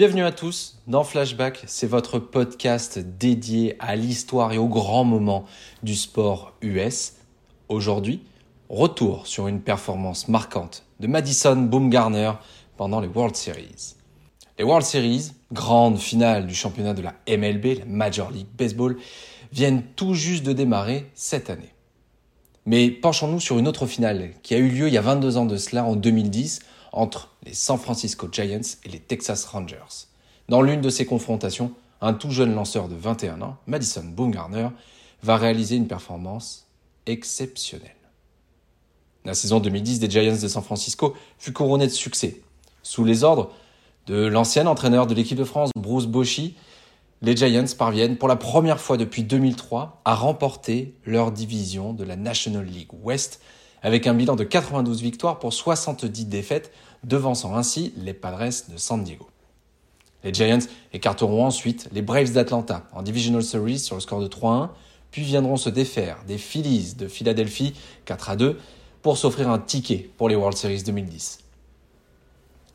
Bienvenue à tous dans Flashback, c'est votre podcast dédié à l'histoire et aux grands moments du sport US. Aujourd'hui, retour sur une performance marquante de Madison Boomgarner pendant les World Series. Les World Series, grande finale du championnat de la MLB, la Major League Baseball, viennent tout juste de démarrer cette année. Mais penchons-nous sur une autre finale qui a eu lieu il y a 22 ans de cela, en 2010, entre les San Francisco Giants et les Texas Rangers. Dans l'une de ces confrontations, un tout jeune lanceur de 21 ans, Madison Bumgarner, va réaliser une performance exceptionnelle. La saison 2010 des Giants de San Francisco fut couronnée de succès. Sous les ordres de l'ancien entraîneur de l'équipe de France, Bruce Bochy, les Giants parviennent pour la première fois depuis 2003 à remporter leur division de la National League West avec un bilan de 92 victoires pour 70 défaites, devançant ainsi les Padres de San Diego. Les Giants écarteront ensuite les Braves d'Atlanta en Divisional Series sur le score de 3-1, puis viendront se défaire des Phillies de Philadelphie 4 2 pour s'offrir un ticket pour les World Series 2010.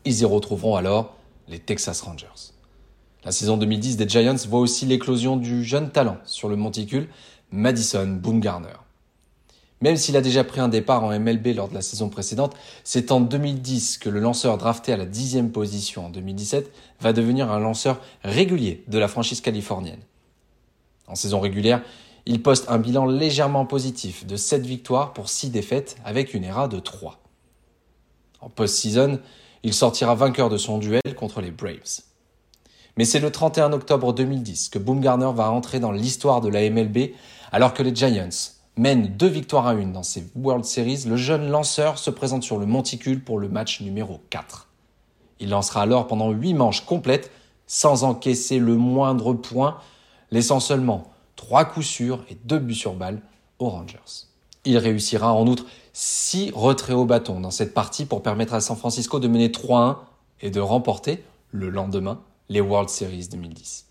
Ils y retrouveront alors les Texas Rangers. La saison 2010 des Giants voit aussi l'éclosion du jeune talent sur le monticule, Madison Bumgarner. Même s'il a déjà pris un départ en MLB lors de la saison précédente, c'est en 2010 que le lanceur drafté à la dixième position en 2017 va devenir un lanceur régulier de la franchise californienne. En saison régulière, il poste un bilan légèrement positif de 7 victoires pour 6 défaites avec une ERA de 3. En post-season, il sortira vainqueur de son duel contre les Braves. Mais c'est le 31 octobre 2010 que Boomgarner va entrer dans l'histoire de la MLB alors que les Giants mène deux victoires à une dans ces World Series, le jeune lanceur se présente sur le monticule pour le match numéro 4. Il lancera alors pendant huit manches complètes sans encaisser le moindre point, laissant seulement trois coups sûrs et deux buts sur balle aux Rangers. Il réussira en outre six retraits au bâton dans cette partie pour permettre à San Francisco de mener 3-1 et de remporter le lendemain les World Series 2010.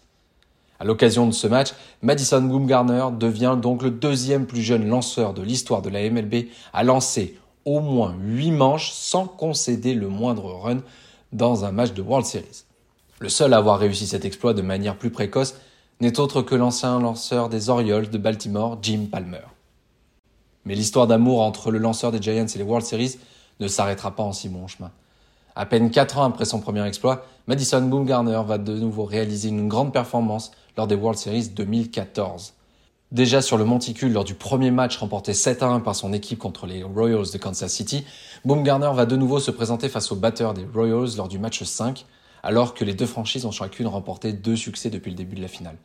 À l'occasion de ce match, Madison Bumgarner devient donc le deuxième plus jeune lanceur de l'histoire de la MLB à lancer au moins 8 manches sans concéder le moindre run dans un match de World Series. Le seul à avoir réussi cet exploit de manière plus précoce n'est autre que l'ancien lanceur des Orioles de Baltimore, Jim Palmer. Mais l'histoire d'amour entre le lanceur des Giants et les World Series ne s'arrêtera pas en si bon chemin. À peine 4 ans après son premier exploit, Madison Bumgarner va de nouveau réaliser une grande performance lors des World Series 2014. Déjà sur le monticule lors du premier match remporté 7 1 par son équipe contre les Royals de Kansas City, Bumgarner va de nouveau se présenter face aux batteurs des Royals lors du match 5, alors que les deux franchises ont chacune remporté deux succès depuis le début de la finale.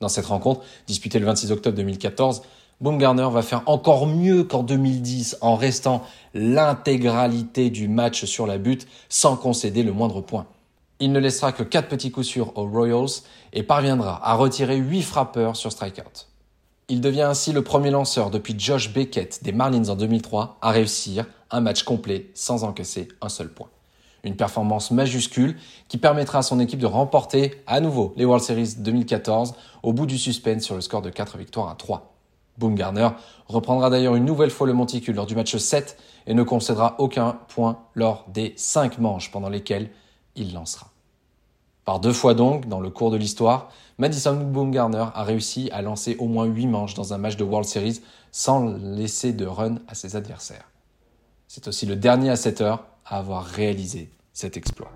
Dans cette rencontre, disputée le 26 octobre 2014, Bumgarner va faire encore mieux qu'en 2010 en restant l'intégralité du match sur la butte sans concéder le moindre point. Il ne laissera que 4 petits coups sûrs aux Royals et parviendra à retirer 8 frappeurs sur strikeout. Il devient ainsi le premier lanceur depuis Josh Beckett des Marlins en 2003 à réussir un match complet sans encaisser un seul point. Une performance majuscule qui permettra à son équipe de remporter à nouveau les World Series 2014 au bout du suspense sur le score de 4 victoires à 3. Boomgarner reprendra d'ailleurs une nouvelle fois le monticule lors du match 7 et ne concédera aucun point lors des 5 manches pendant lesquelles il lancera. Par deux fois donc, dans le cours de l'histoire, Madison Boomgarner a réussi à lancer au moins 8 manches dans un match de World Series sans laisser de run à ses adversaires. C'est aussi le dernier à cette heure à avoir réalisé cet exploit.